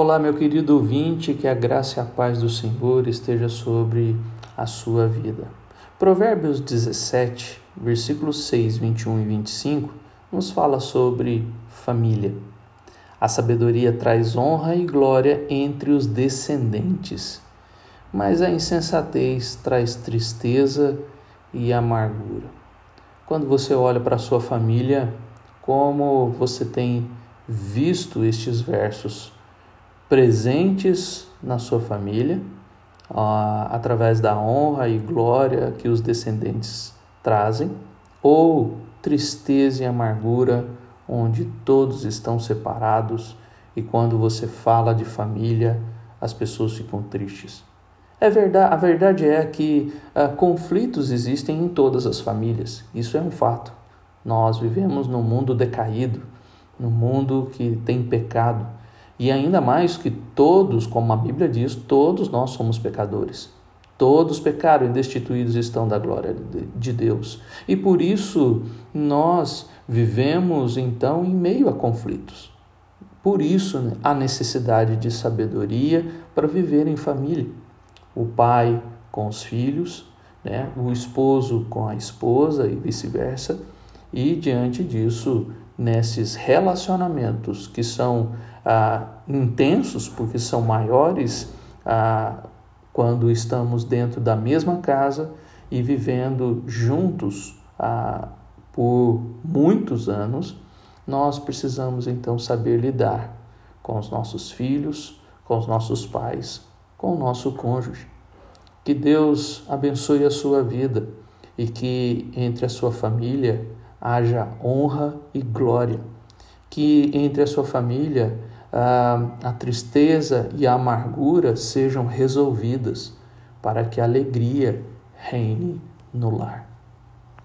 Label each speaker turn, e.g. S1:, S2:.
S1: Olá, meu querido ouvinte, que a graça e a paz do Senhor esteja sobre a sua vida. Provérbios 17, versículos 6, 21 e 25 nos fala sobre família. A sabedoria traz honra e glória entre os descendentes, mas a insensatez traz tristeza e amargura. Quando você olha para a sua família, como você tem visto estes versos presentes na sua família, através da honra e glória que os descendentes trazem, ou tristeza e amargura, onde todos estão separados e quando você fala de família, as pessoas ficam tristes. É verdade, a verdade é que uh, conflitos existem em todas as famílias, isso é um fato. Nós vivemos num mundo decaído, num mundo que tem pecado, e ainda mais que todos, como a Bíblia diz, todos nós somos pecadores. Todos pecaram e destituídos estão da glória de Deus. E por isso nós vivemos então em meio a conflitos. Por isso né, a necessidade de sabedoria para viver em família. O pai com os filhos, né? o esposo com a esposa e vice-versa. E diante disso, nesses relacionamentos que são ah, intensos, porque são maiores ah, quando estamos dentro da mesma casa e vivendo juntos ah, por muitos anos, nós precisamos então saber lidar com os nossos filhos, com os nossos pais, com o nosso cônjuge. Que Deus abençoe a sua vida e que entre a sua família haja honra e glória. Que entre a sua família a, a tristeza e a amargura sejam resolvidas, para que a alegria reine no lar.